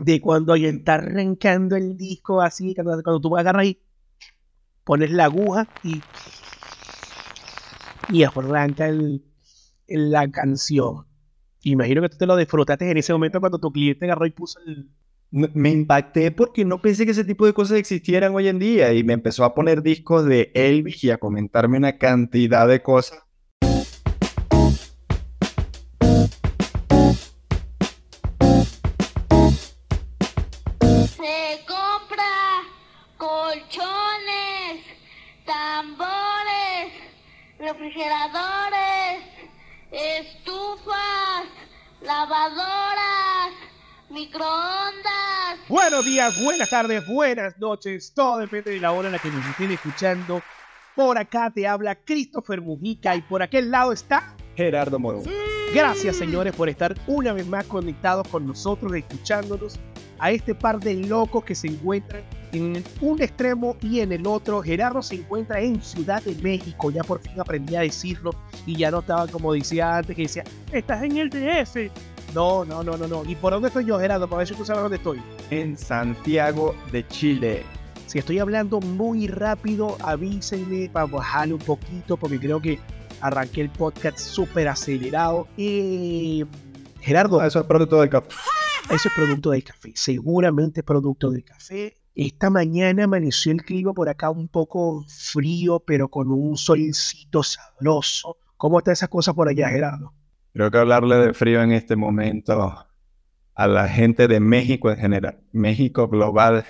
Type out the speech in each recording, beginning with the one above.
de cuando ya está arrancando el disco así, cuando, cuando tú agarras y pones la aguja y, y arranca el, la canción. Imagino que tú te lo disfrutaste en ese momento cuando tu cliente agarró y puso el... Me impacté porque no pensé que ese tipo de cosas existieran hoy en día y me empezó a poner discos de Elvis y a comentarme una cantidad de cosas refrigeradores, estufas, lavadoras, microondas. Buenos días, buenas tardes, buenas noches. Todo depende de la hora en la que nos estén escuchando. Por acá te habla Christopher Mujica y por aquel lado está Gerardo Moro. Gracias señores por estar una vez más conectados con nosotros, escuchándonos a este par de locos que se encuentran en un extremo y en el otro. Gerardo se encuentra en Ciudad de México, ya por fin aprendí a decirlo y ya no estaba como decía antes, que decía, estás en el DF. No, no, no, no, no. ¿Y por dónde estoy yo, Gerardo? Para ver si tú sabes dónde estoy. En Santiago de Chile. Si estoy hablando muy rápido, avísenme para bajarle un poquito, porque creo que arranqué el podcast súper acelerado. Y Gerardo. Ah, eso es producto del café. Eso es producto del café. Seguramente producto del café. Esta mañana amaneció el clima por acá un poco frío, pero con un solcito sabroso. ¿Cómo está esa cosa por allá, Gerardo? Creo que hablarle de frío en este momento a la gente de México en general, México global,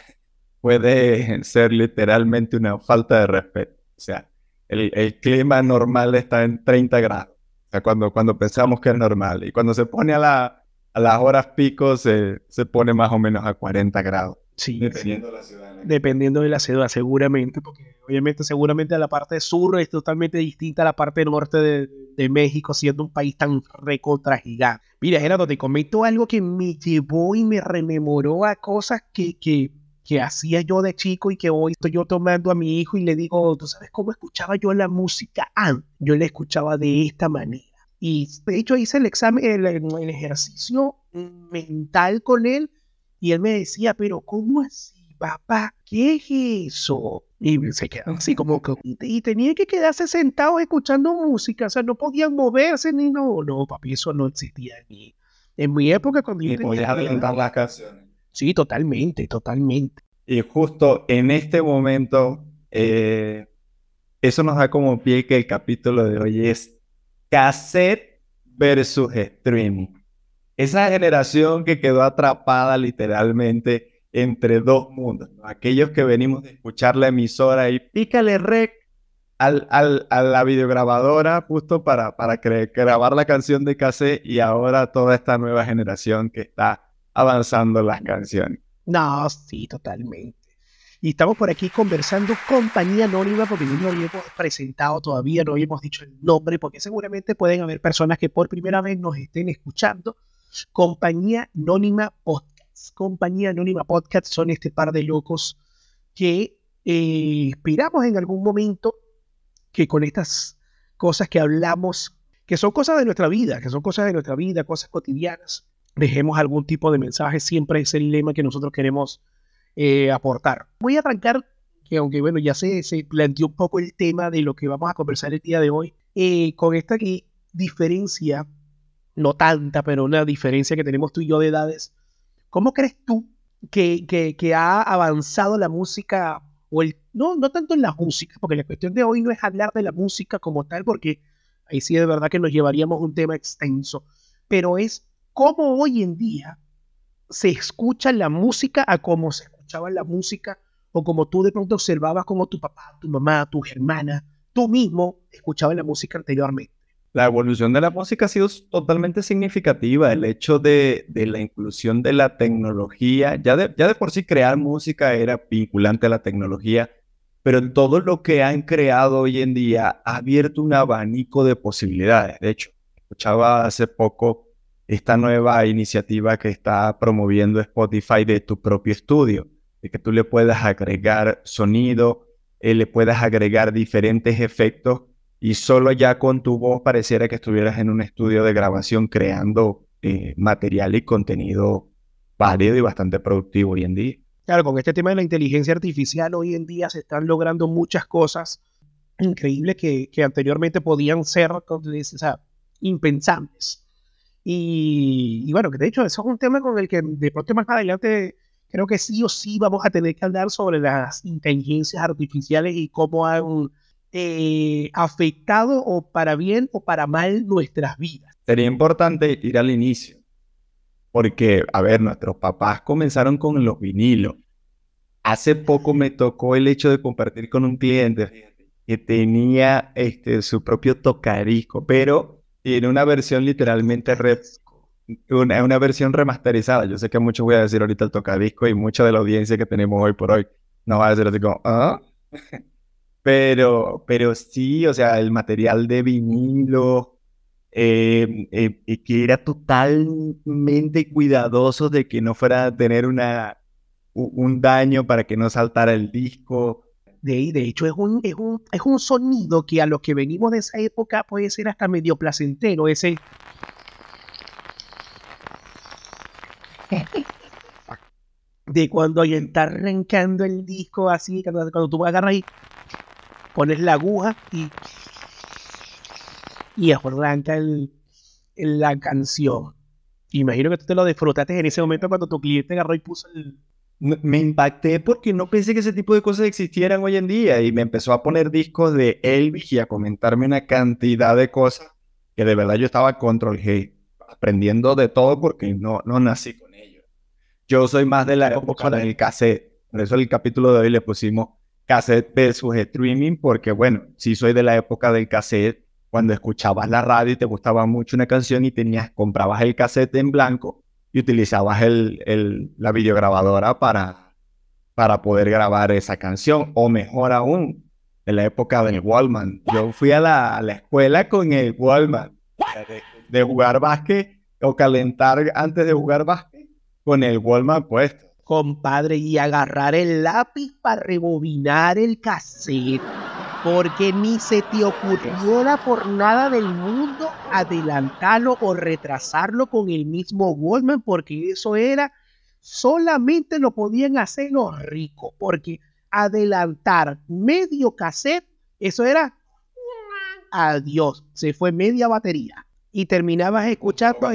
puede ser literalmente una falta de respeto. O sea, el, clima normal está en 30 grados. O sea, cuando, cuando pensamos que es normal. Y cuando se pone a, la, a las horas pico, se, se pone más o menos a 40 grados. Sí. Dependiendo de la ciudad. Dependiendo de la ciudad, seguramente. Porque obviamente, seguramente la parte sur es totalmente distinta a la parte norte de, de México, siendo un país tan recontra gigante. Mira, Gerardo, te comento algo que me llevó y me rememoró a cosas que, que que hacía yo de chico y que hoy estoy yo tomando a mi hijo y le digo, ¿tú sabes cómo escuchaba yo la música antes? Yo la escuchaba de esta manera. Y de hecho hice el examen, el, el ejercicio mental con él y él me decía, pero ¿cómo así, papá? ¿Qué es eso? Y se quedaba así como que... Y tenía que quedarse sentado escuchando música, o sea, no podían moverse ni no, no, papi, eso no existía en mi, en mi época cuando y podías adelantar las canciones. Sí, totalmente, totalmente. Y justo en este momento, eh, eso nos da como pie que el capítulo de hoy es cassette versus streaming. Esa generación que quedó atrapada literalmente entre dos mundos. Aquellos que venimos de escuchar la emisora y pícale rec al, a la videograbadora justo para, para grabar la canción de cassette y ahora toda esta nueva generación que está avanzando las canciones. No, sí, totalmente. Y estamos por aquí conversando compañía anónima porque no lo habíamos presentado todavía, no habíamos dicho el nombre porque seguramente pueden haber personas que por primera vez nos estén escuchando. Compañía Anónima Podcast. Compañía Anónima Podcast son este par de locos que eh, esperamos en algún momento que con estas cosas que hablamos, que son cosas de nuestra vida, que son cosas de nuestra vida, cosas cotidianas, dejemos algún tipo de mensaje, siempre es el lema que nosotros queremos eh, aportar. Voy a arrancar, que aunque bueno, ya se, se planteó un poco el tema de lo que vamos a conversar el día de hoy, eh, con esta diferencia, no tanta, pero una diferencia que tenemos tú y yo de edades. ¿Cómo crees tú que, que, que ha avanzado la música, o el, no, no tanto en la música, porque la cuestión de hoy no es hablar de la música como tal, porque ahí sí de verdad que nos llevaríamos un tema extenso, pero es cómo hoy en día se escucha la música a cómo se escuchaba la música o como tú de pronto observabas como tu papá, tu mamá, tu hermana, tú mismo escuchabas la música anteriormente. La evolución de la música ha sido totalmente significativa. El hecho de, la inclusión de la tecnología, ya de, ya de por sí crear música era vinculante a la tecnología, pero todo lo que han creado hoy en día ha abierto un abanico de posibilidades. De hecho, escuchaba hace poco esta nueva iniciativa que está promoviendo Spotify de tu propio estudio, de que tú le puedas agregar sonido, eh, le puedas agregar diferentes efectos y solo ya con tu voz pareciera que estuvieras en un estudio de grabación creando eh, material y contenido válido y bastante productivo hoy en día. Claro, con este tema de la inteligencia artificial hoy en día se están logrando muchas cosas increíbles que, que anteriormente podían ser o sea, impensables. Y, y, bueno, que de hecho eso es un tema con el que de pronto más adelante creo que sí o sí vamos a tener que hablar sobre las inteligencias artificiales y cómo han eh, afectado o para bien o para mal nuestras vidas. Sería importante ir al inicio, porque, a ver, nuestros papás comenzaron con los vinilos. Hace poco me tocó el hecho de compartir con un cliente que tenía este, su propio tocadisco, pero tiene una versión literalmente una, una, versión remasterizada. Yo sé que mucho voy a decir ahorita el tocadisco y mucha de la audiencia que tenemos hoy por hoy no va a decir así como, ¿ah? Pero, pero sí, o sea, el material de vinilo, eh, eh, que era totalmente cuidadoso de que no fuera a tener una, un daño para que no saltara el disco. De, de hecho, es un, es, un, es un sonido que a los que venimos de esa época puede ser hasta medio placentero, ese... de cuando está arrancando el disco así, cuando, cuando tú agarras ahí pones la aguja y, y arranca el, la canción. Imagino que tú te lo disfrutaste en ese momento cuando tu cliente agarró y puso el... Me impacté porque no pensé que ese tipo de cosas existieran hoy en día y me empezó a poner discos de Elvis y a comentarme una cantidad de cosas que de verdad yo estaba control G, aprendiendo de todo porque no, no nací con. Yo soy más de la época del cassette, por eso el capítulo de hoy le pusimos cassette versus streaming, porque bueno, sí soy de la época del cassette, cuando escuchabas la radio y te gustaba mucho una canción y tenías, comprabas el cassette en blanco y utilizabas el, el, la videograbadora para, para poder grabar esa canción, o mejor aún, en la época del Wallman. Yo fui a la, a la escuela con el Wallman, de, de jugar básquet o calentar antes de jugar básquet con el Wallman puesto compadre, y agarrar el lápiz para rebobinar el cassette. Porque ni se te ocurriera por nada del mundo adelantarlo o retrasarlo con el mismo Goldman, porque eso era, solamente lo podían hacer los ricos, porque adelantar medio cassette, eso era, adiós, se fue media batería. Y terminabas escuchando,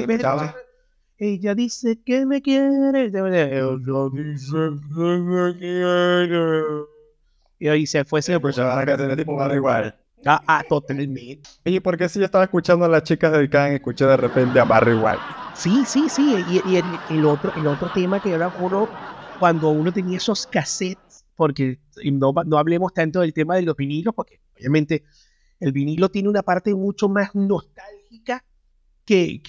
ella dice que me quiere. Ella dice que me quiere. Y ahí se fue ese pues a tipo igual. Ah, ah, totalmente. ¿Y por qué si yo estaba escuchando a las chicas del can, escuché de repente a Barry igual? Sí, sí, sí. Y, el, otro, el otro tema que era uno, cuando uno tenía esos cassettes, porque no, no hablemos tanto del tema de los vinilos, porque obviamente el vinilo tiene una parte mucho más nostálgica que,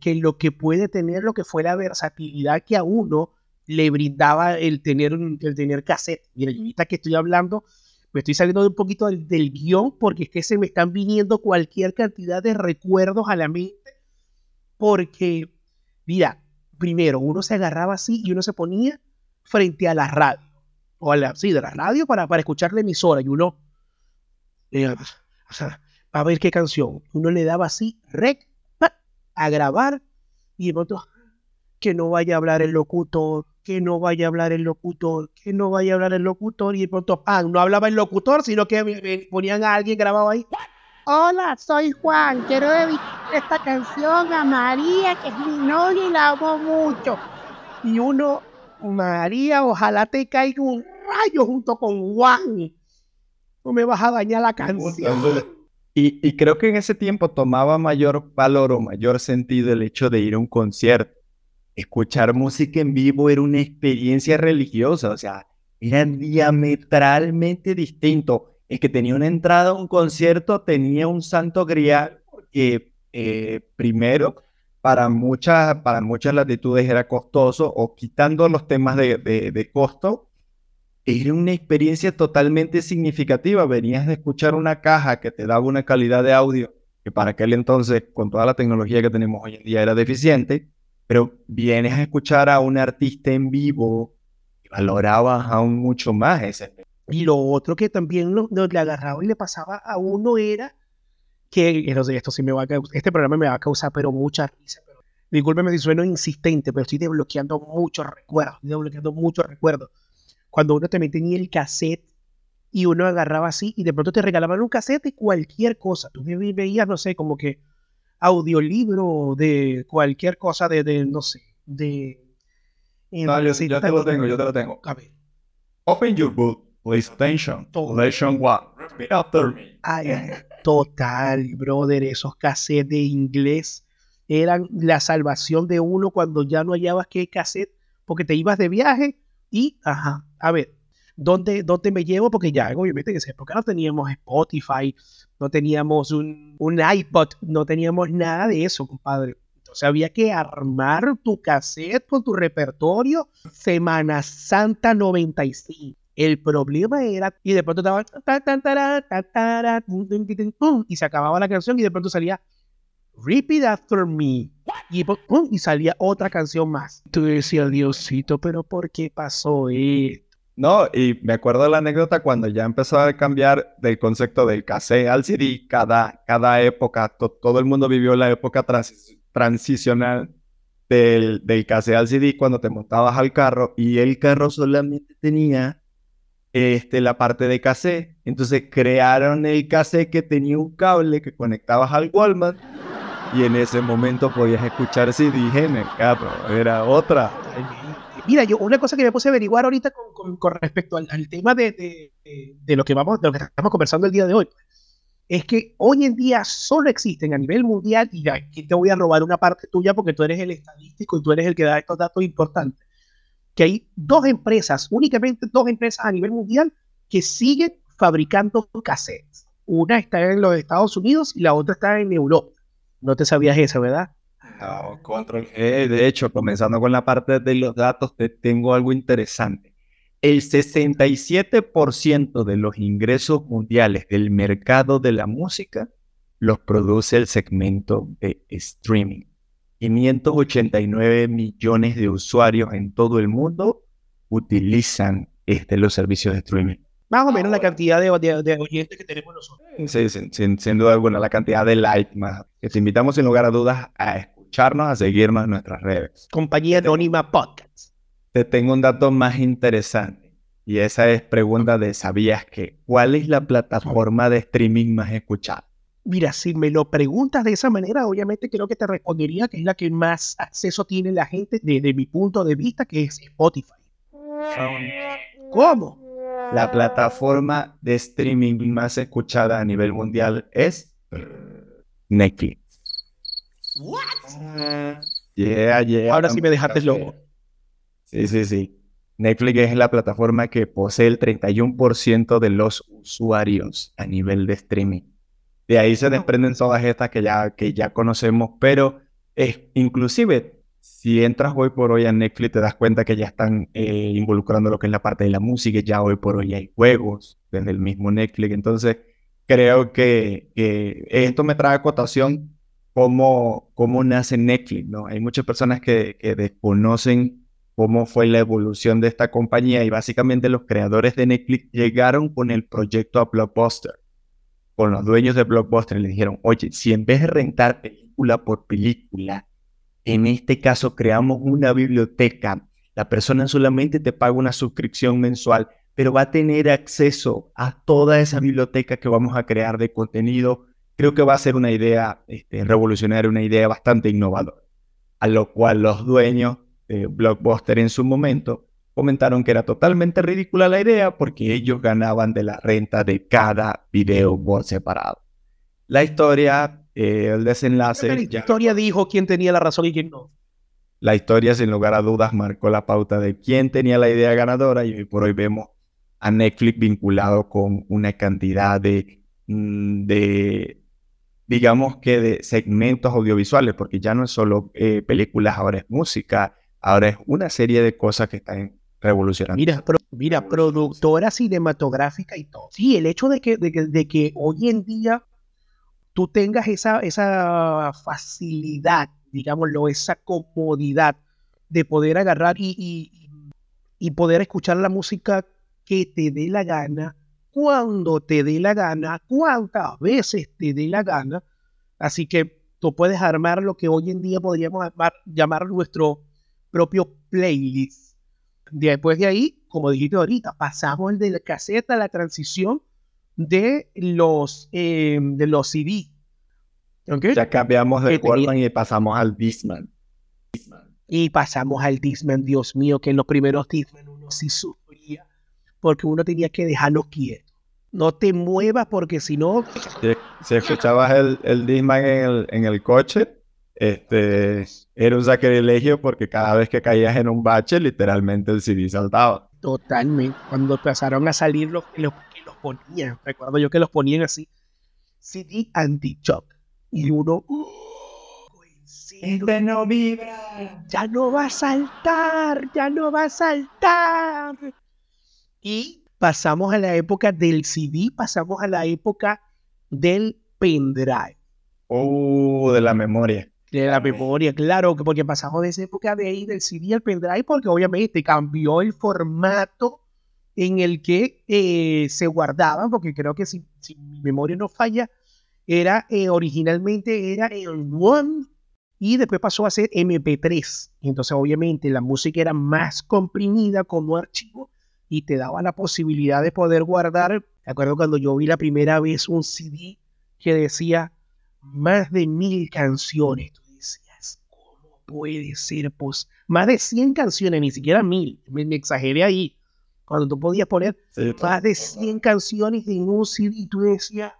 que, lo que puede tener lo que fue la versatilidad que a uno le brindaba el tener, el tener cassette. Mira, ahorita que estoy hablando, me estoy saliendo de un poquito del, guion porque es que se me están viniendo cualquier cantidad de recuerdos a la mente. Porque, mira, primero uno se agarraba así y uno se ponía frente a la radio. O a la, sí, de la radio para, para escuchar la emisora. Y uno, eh, o sea, a ver qué canción. Uno le daba así, rec, a grabar y de pronto que no vaya a hablar el locutor, que no vaya a hablar el locutor, que no vaya a hablar el locutor y de pronto no hablaba el locutor, sino que ponían a alguien grabado ahí. Hola, soy Juan, quiero dedicar esta canción a María, que es mi novia y la amo mucho. Y uno, María, ojalá te caiga un rayo junto con Juan. No me vas a dañar la canción. Y, creo que en ese tiempo tomaba mayor valor o mayor sentido el hecho de ir a un concierto. Escuchar música en vivo era una experiencia religiosa, o sea, era diametralmente distinto. El que tenía una entrada a un concierto tenía un santo grial, que eh, primero, para muchas, para muchas latitudes era costoso, o quitando los temas de, de costo, era una experiencia totalmente significativa. Venías de escuchar una caja que te daba una calidad de audio que para aquel entonces, con toda la tecnología que tenemos hoy en día, era deficiente, pero vienes a escuchar a un artista en vivo y valorabas aún mucho más ese. Y lo otro que también lo, le agarraba y le pasaba a uno era que, esto sí me va a este programa me va a causar pero mucha risa, discúlpeme si sueno insistente, pero estoy desbloqueando muchos recuerdos, estoy desbloqueando muchos recuerdos. Cuando uno también tenía el cassette y uno agarraba así y de pronto te regalaban un cassette de cualquier cosa. Tú ve- veías, no sé, como que audiolibro de cualquier cosa de, de, no sé, de... eh, No, yo, sí, yo te lo tengo, yo te lo tengo. A ver. Open your book, please attention. Lesson 1. Repeat after me. Ay, total, brother, esos cassettes de inglés eran la salvación de uno cuando ya no hallabas qué cassette, porque te ibas de viaje y, ajá, a ver, ¿dónde, dónde me llevo? Porque ya, obviamente, en esa época no teníamos Spotify, no teníamos un, un iPod, no teníamos nada de eso, compadre. Entonces había que armar tu cassette con tu repertorio Semana Santa 95. El problema era, y de pronto estaba y se acababa la canción y de pronto salía Repeat After Me. Y, pum, y salía otra canción más. Tú decías, Diosito, pero ¿por qué pasó esto? No, y me acuerdo de la anécdota cuando ya empezó a cambiar del concepto del cassette al CD. Cada, cada época, to- todo el mundo vivió la época transi- transicional del, del cassette al CD cuando te montabas al carro y el carro solamente tenía este, la parte de cassette. Entonces crearon el cassette que tenía un cable que conectabas al Walmart y en ese momento podías escuchar CD en el. Era otra. Mira, yo una cosa que me puse a averiguar ahorita con, respecto al, tema de, lo que vamos, de lo que estamos conversando el día de hoy, es que hoy en día solo existen a nivel mundial, y aquí te voy a robar una parte tuya porque tú eres el estadístico y tú eres el que da estos datos importantes, que hay dos empresas, únicamente dos empresas a nivel mundial que siguen fabricando cassettes. Una está en los Estados Unidos y la otra está en Europa. No te sabías eso, ¿verdad? No, control G. De hecho, comenzando con la parte de los datos, te tengo algo interesante. El 67% de los ingresos mundiales del mercado de la música los produce el segmento de streaming. 589 millones de usuarios en todo el mundo utilizan este, los servicios de streaming. Más o menos la cantidad de, de- de oyentes que tenemos nosotros. Sí, sin, sin- sin duda alguna, la cantidad de likes más. Que te invitamos sin lugar a dudas a escucharnos, a seguirnos en nuestras redes. Compañía Anónima Podcast. Te tengo un dato más interesante. Y esa es pregunta de ¿sabías que? ¿Cuál es la plataforma de streaming más escuchada? Mira, si me lo preguntas de esa manera, obviamente creo que te respondería que es la que más acceso tiene la gente desde mi punto de vista, que es Spotify. ¿Cómo? La plataforma de streaming más escuchada a nivel mundial es Netflix. Yeah, yeah. Ahora sí me dejaste loco. Sí, sí, sí. Netflix es la plataforma que posee el 31% de los usuarios a nivel de streaming. De ahí se desprenden todas estas que ya, que ya conocemos, pero es, inclusive si entras hoy por hoy a Netflix te das cuenta que ya están eh, involucrando lo que es la parte de la música, ya hoy por hoy hay juegos desde el mismo Netflix, entonces creo que, esto me trae a cotación cómo, cómo nace Netflix, ¿no? Hay muchas personas que, que desconocen cómo fue la evolución de esta compañía y básicamente los creadores de Netflix llegaron con el proyecto a Blockbuster, con los dueños de Blockbuster le dijeron, oye, si en vez de rentar película por película, en este caso creamos una biblioteca, la persona solamente te paga una suscripción mensual, pero va a tener acceso a toda esa biblioteca que vamos a crear de contenido. Creo que va a ser una idea este, revolucionaria, una idea bastante innovadora. A lo cual los dueños de Blockbuster en su momento comentaron que era totalmente ridícula la idea porque ellos ganaban de la renta de cada video por separado. La historia, eh, el desenlace... La ya- historia dijo quién tenía la razón y quién no. la historia, sin lugar a dudas, marcó la pauta de quién tenía la idea ganadora y hoy por hoy vemos a Netflix vinculado con una cantidad de, mm, de digamos que de segmentos audiovisuales, porque ya no es solo eh, películas, ahora es música, ahora es una serie de cosas que están revolucionando. Mira, pro- mira, productora cinematográfica y todo. Sí, el hecho de que, de de que hoy en día tú tengas esa, esa facilidad, digámoslo, esa comodidad de poder agarrar y, y, poder escuchar la música que te dé la gana, cuando te dé la gana, cuántas veces te dé la gana. Así que tú puedes armar lo que hoy en día podríamos llamar nuestro propio playlist. Después de ahí, como dijiste ahorita, pasamos de la a la transición de los, eh, de los CD. Ya cambiamos de Walkman y pasamos al Discman. Y pasamos al Discman, Dios mío, que en los primeros Discman uno sí sufría, porque uno tenía que dejarlo quieto. No te muevas porque si no, Si, si escuchabas el, el Discman en el, en el coche, este, era un sacrilegio porque cada vez que caías en un bache, literalmente el CD saltaba. totalmente, cuando empezaron a salir los ponían, recuerdo yo que los ponían así, CD anti-shock. Y uno, "Oh, en serio, no vibra. ya no va a saltar, ya no va a saltar. Y pasamos a la época del CD, pasamos a la época del pendrive. Uh, de la memoria. De la memoria, claro, que porque pasamos de esa época de ahí del CD al pendrive, porque obviamente cambió el formato en el que eh, se guardaban, porque creo que si, mi memoria no falla, era eh, originalmente era el One y después pasó a ser MP3. Y entonces obviamente la música era más comprimida como archivo y te daba la posibilidad de poder guardar. Me acuerdo cuando yo vi la primera vez un CD que decía más de mil canciones. Tú decías, ¿cómo puede ser? Pues más de 100 canciones, ni siquiera mil. Me, me exageré ahí. Cuando tú podías poner Sí, más de 100 canciones en un CD y tú decías,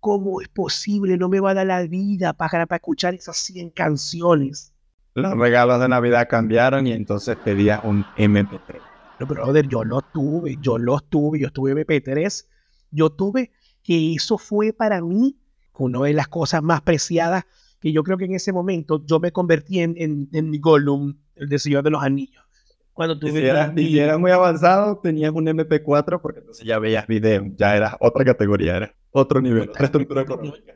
¿cómo es posible? No me va a dar la vida para, para escuchar esas 100 canciones. Los regalos de Navidad cambiaron y entonces pedías un MP3. No, brother, yo lo tuve, yo lo tuve, yo tuve MP3, yo tuve que eso fue para mí una de las cosas más preciadas que yo creo que en ese momento yo me convertí en, en, en Gollum, el de Señor de los Anillos. Cuando tuve si eras, y si eras muy avanzado, tenías un MP4 porque entonces ya veías video, ya eras otra categoría, era otro nivel, otra estructura económica.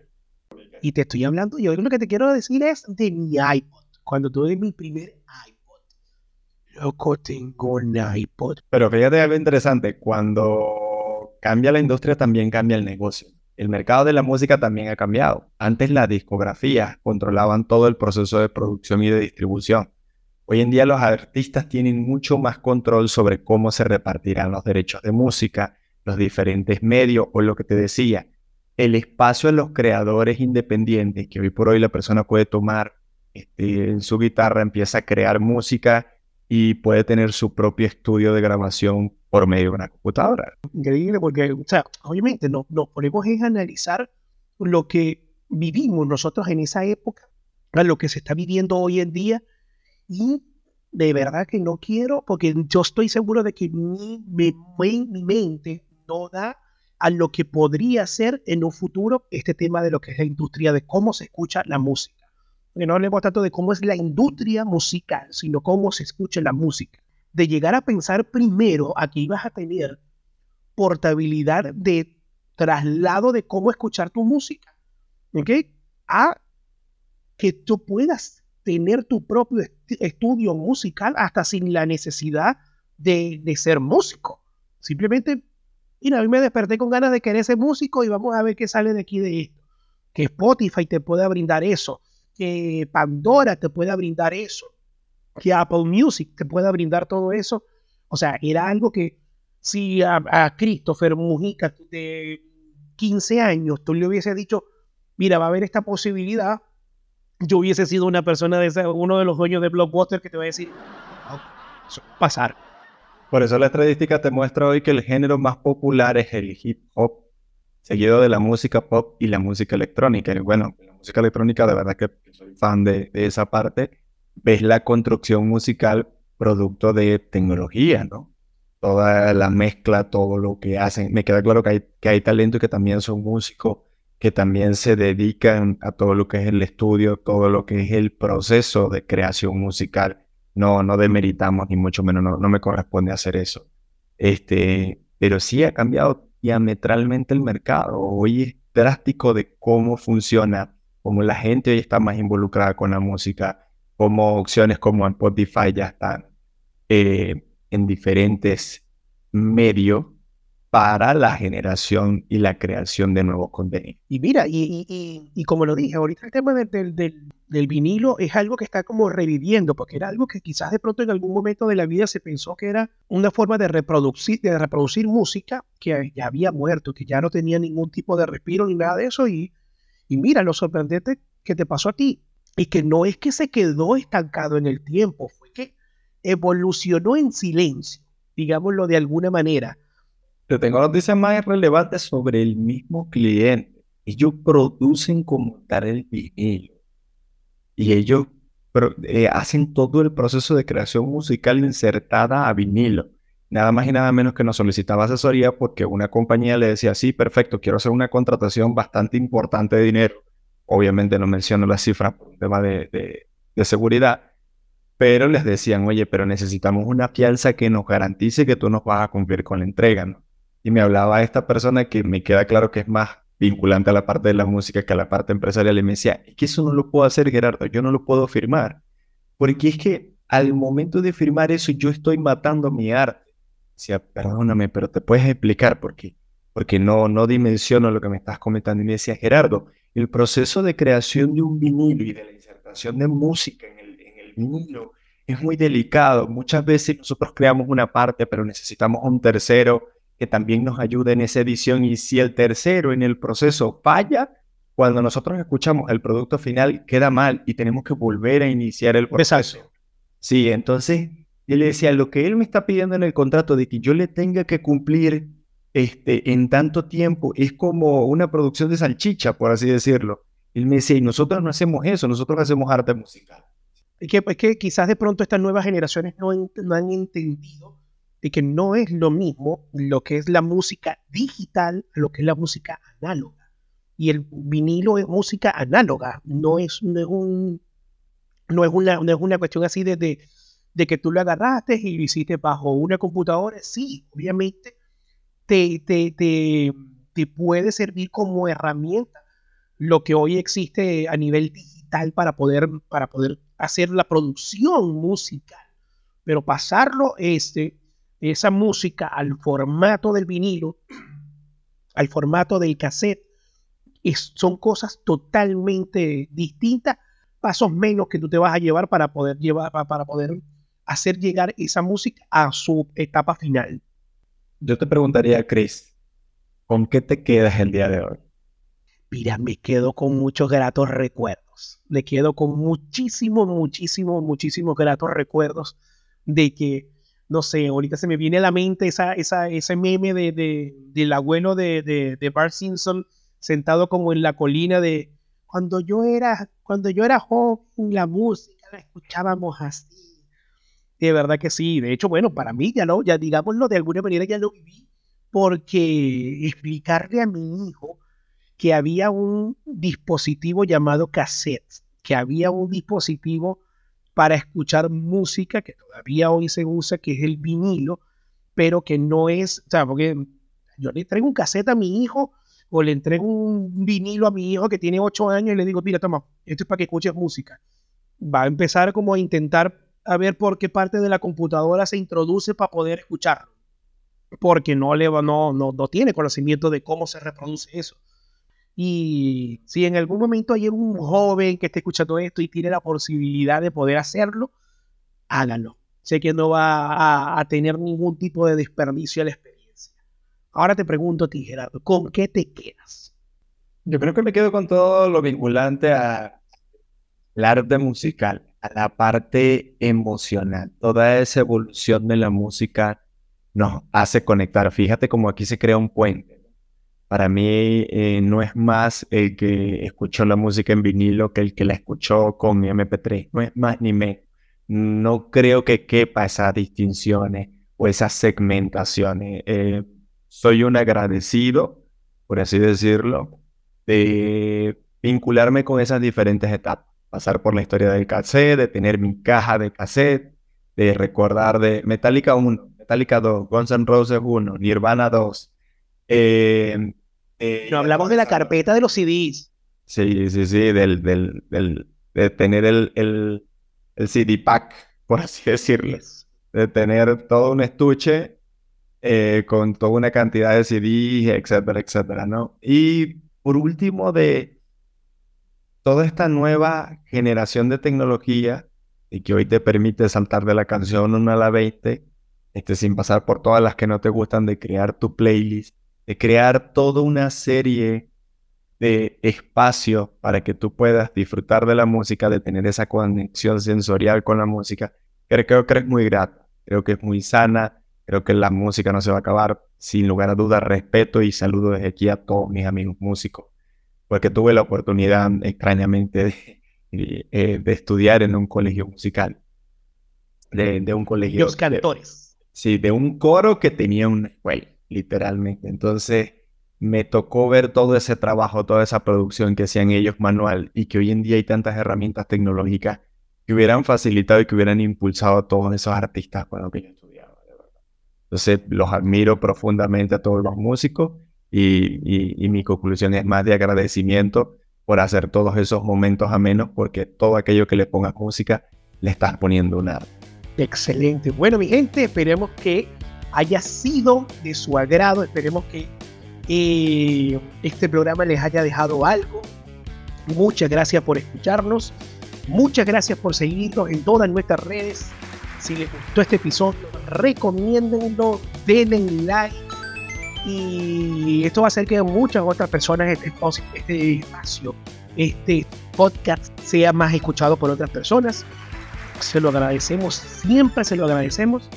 Y te estoy hablando, yo lo que te quiero decir es de mi iPod. Cuando tuve mi primer iPod. Loco, tengo un iPod. Pero fíjate algo interesante, cuando cambia la industria también cambia el negocio. El mercado de la música también ha cambiado. Antes las discografías controlaban todo el proceso de producción y de distribución. Hoy en día los artistas tienen mucho más control sobre cómo se repartirán los derechos de música, los diferentes medios o lo que te decía, el espacio de los creadores independientes, que hoy por hoy la persona puede tomar este, en su guitarra, empieza a crear música y puede tener su propio estudio de grabación por medio de una computadora. Increíble porque, obviamente no, nos ponemos a analizar lo que vivimos nosotros en esa época, a lo que se está viviendo hoy en día y de verdad que no quiero, porque yo estoy seguro de que mi, mi, mi- mente no da a lo que podría ser en un futuro este tema de lo que es la industria de cómo se escucha la música. Porque no hablemos tanto de cómo es la industria musical, sino cómo se escucha la música. De llegar a pensar primero a que ibas a tener portabilidad de traslado de cómo escuchar tu música. ¿Ok? A que tú puedas tener tu propio est- estudio musical hasta sin la necesidad de, de ser músico. Simplemente, mira, a mí me desperté con ganas de querer ser músico y vamos a ver qué sale de aquí de esto. Que Spotify te pueda brindar eso, que Pandora te pueda brindar eso, que Apple Music te pueda brindar todo eso. O sea, era algo que si a, a Christopher Mujica de 15 años tú le hubiese dicho, mira, va a haber esta posibilidad, yo hubiese sido una persona de esa, uno de los dueños de Blockbuster que te va a decir, "No, eso va a pasar. Por eso la estadística te muestra hoy que el género más popular es el hip hop, seguido de la música pop y la música electrónica. Y bueno, la música electrónica, de verdad que soy fan de, de esa parte, ves la construcción musical producto de tecnología, ¿no? Toda la mezcla, todo lo que hacen. Me queda claro que hay, que hay talento y que también son músicos que también se dedican a todo lo que es el estudio, todo lo que es el proceso de creación musical. No, no demeritamos ni mucho menos, no, no me corresponde hacer eso. Este, pero sí ha cambiado diametralmente el mercado. Hoy es drástico de cómo funciona, cómo la gente hoy está más involucrada con la música, cómo opciones como Spotify ya están eh, en diferentes medios para la generación y la creación de nuevos contenidos. Y mira, y, como lo dije, ahorita el tema del, del, vinilo es algo que está como reviviendo, porque era algo que quizás de pronto en algún momento de la vida se pensó que era una forma de reproducir, de reproducir música que ya había muerto, que ya no tenía ningún tipo de respiro ni nada de eso. Y, y mira, lo sorprendente que te pasó a ti, y que no es que se quedó estancado en el tiempo, fue que evolucionó en silencio, digámoslo de alguna manera te tengo noticias más relevantes sobre el mismo cliente. Ellos producen como tal el vinilo. Y ellos eh, hacen todo el proceso de creación musical insertada a vinilo. Nada más y nada menos que nos solicitaba asesoría porque una compañía le decía, sí, perfecto, quiero hacer una contratación bastante importante de dinero. Obviamente no menciono las cifras por un tema de, de seguridad, pero les decían, oye, pero necesitamos una fianza que nos garantice que tú nos vas a cumplir con la entrega, ¿no? Y me hablaba esta persona que me queda claro que es más vinculante a la parte de la música que a la parte empresarial y me decía, es que eso no lo puedo hacer Gerardo, yo no lo puedo firmar, porque es que al momento de firmar eso yo estoy matando mi arte. Decía, perdóname, pero te puedes explicar por qué, porque no, no dimensiono lo que me estás comentando. Y me decía, Gerardo, el proceso de creación de un vinilo y de la insertación de música en el, en el vinilo es muy delicado. Muchas veces nosotros creamos una parte, pero necesitamos un tercero que también nos ayude en esa edición. Y si el tercero en el proceso falla, cuando nosotros escuchamos el producto final queda mal y tenemos que volver a iniciar el proceso. Sí, entonces él le decía, lo que él me está pidiendo en el contrato de que yo le tenga que cumplir este, en tanto tiempo es como una producción de salchicha, por así decirlo. Él me decía, y nosotros no hacemos eso, nosotros hacemos arte musical. Es que, es que quizás de pronto estas nuevas generaciones no, no han entendido de que no es lo mismo lo que es la música digital a lo que es la música análoga. Y el vinilo es música análoga, no es, no es, un, no es, una, no es una cuestión así de, de, de, que tú lo agarraste y lo hiciste bajo una computadora. Sí, obviamente te, te, te, te puede servir como herramienta lo que hoy existe a nivel digital para poder, para poder hacer la producción musical. Pero pasarlo este, esa música al formato del vinilo, al formato del cassette, son cosas totalmente distintas, pasos menos que tú te vas a llevar para poder llevar, para poder hacer llegar esa música a su etapa final. Yo te preguntaría, Chris, ¿con qué te quedas el día de hoy? Mira, me quedo con muchos gratos recuerdos. Me quedo con muchísimos, muchísimos, muchísimos gratos recuerdos de que no sé, ahorita se me viene a la mente esa, esa, ese meme de, de, del abuelo de, de, de Bart Simpson sentado como en la colina de cuando yo era, cuando yo era joven, la música la escuchábamos así. De verdad que sí. De hecho, bueno, para mí ya lo, ya digámoslo de alguna manera ya lo viví, porque explicarle a mi hijo que había un dispositivo llamado cassette, que había un dispositivo para escuchar música que todavía hoy se usa, que es el vinilo, pero que no es, o sea, porque yo le traigo un cassette a mi hijo o le entrego un vinilo a mi hijo que tiene 8 años y le digo, mira, toma, esto es para que escuches música. Va a empezar como a intentar a ver por qué parte de la computadora se introduce para poder escucharlo. Porque no, le, no, no, no tiene conocimiento de cómo se reproduce eso. Y si en algún momento hay un joven que esté escuchando esto y tiene la posibilidad de poder hacerlo, háganlo. Sé que no va a, tener ningún tipo de desperdicio a la experiencia. Ahora te pregunto a ¿con qué te quedas? Yo creo que me quedo con todo lo vinculante a arte musical, a la parte emocional. Toda esa evolución de la música nos hace conectar. Fíjate cómo aquí se crea un puente para mí eh, no es más el que escuchó la música en vinilo que el que la escuchó con mi MP3. No es más ni menos. No creo que quepa esas distinciones o esas segmentaciones. Eh, soy un agradecido, por así decirlo, de vincularme con esas diferentes etapas. Pasar por la historia del cassette, de tener mi caja de cassette, de recordar de Metallica 1, Metallica 2, Guns N' Roses 1, Nirvana 2, eh, eh, no hablamos de la carpeta de los CDs. Sí, sí, sí, del, del, del de tener el, el, el, CD pack, por así decirlo. De tener todo un estuche eh, con toda una cantidad de CDs, etcétera, etcétera, ¿no? Y por último, de toda esta nueva generación de tecnología y que hoy te permite saltar de la canción 1 a la 20, este, sin pasar por todas las que no te gustan, de crear tu playlist, de crear toda una serie de espacio para que tú puedas disfrutar de la música, de tener esa conexión sensorial con la música, creo, que es muy grata, creo que es muy sana, creo que la música no se va a acabar, sin lugar a dudas, respeto y saludo desde aquí a todos mis amigos músicos, porque tuve la oportunidad extrañamente de, eh, estudiar en un colegio musical, de, un colegio... Los cantores. sí, de un coro que tenía una escuela, literalmente. Entonces me tocó ver todo ese trabajo, toda esa producción que hacían ellos manual y que hoy en día hay tantas herramientas tecnológicas que hubieran facilitado y que hubieran impulsado a todos esos artistas con lo que yo estudiaba, de verdad. Entonces los admiro profundamente a todos los músicos y, y mi conclusión es más de agradecimiento por hacer todos esos momentos a menos porque todo aquello que le pongas música le estás poniendo un arte. Excelente. Bueno, mi gente, esperemos que haya sido de su agrado, esperemos que eh, este programa les haya dejado algo. Muchas gracias por escucharnos. Muchas gracias por seguirnos en todas nuestras redes. Si les gustó este episodio, recomiéndenlo, denle like. Y esto va a hacer que muchas otras personas este, este espacio, este podcast sea más escuchado por otras personas. Se lo agradecemos, siempre se lo agradecemos.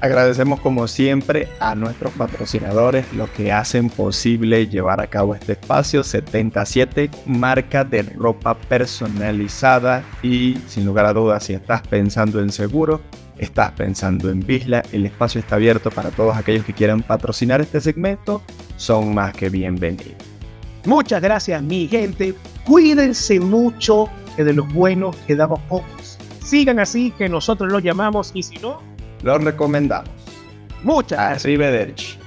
Agradecemos como siempre a nuestros patrocinadores, los que hacen posible llevar a cabo este espacio 77, marca de ropa personalizada y sin lugar a dudas si estás pensando en seguro, estás pensando en Visla, el espacio está abierto para todos aquellos que quieran patrocinar este segmento, son más que bienvenidos. Muchas gracias mi gente, cuídense mucho que de los buenos quedamos pocos. Sigan así que nosotros los llamamos y si no, lo recomendamos. Muchas. Arrivederci.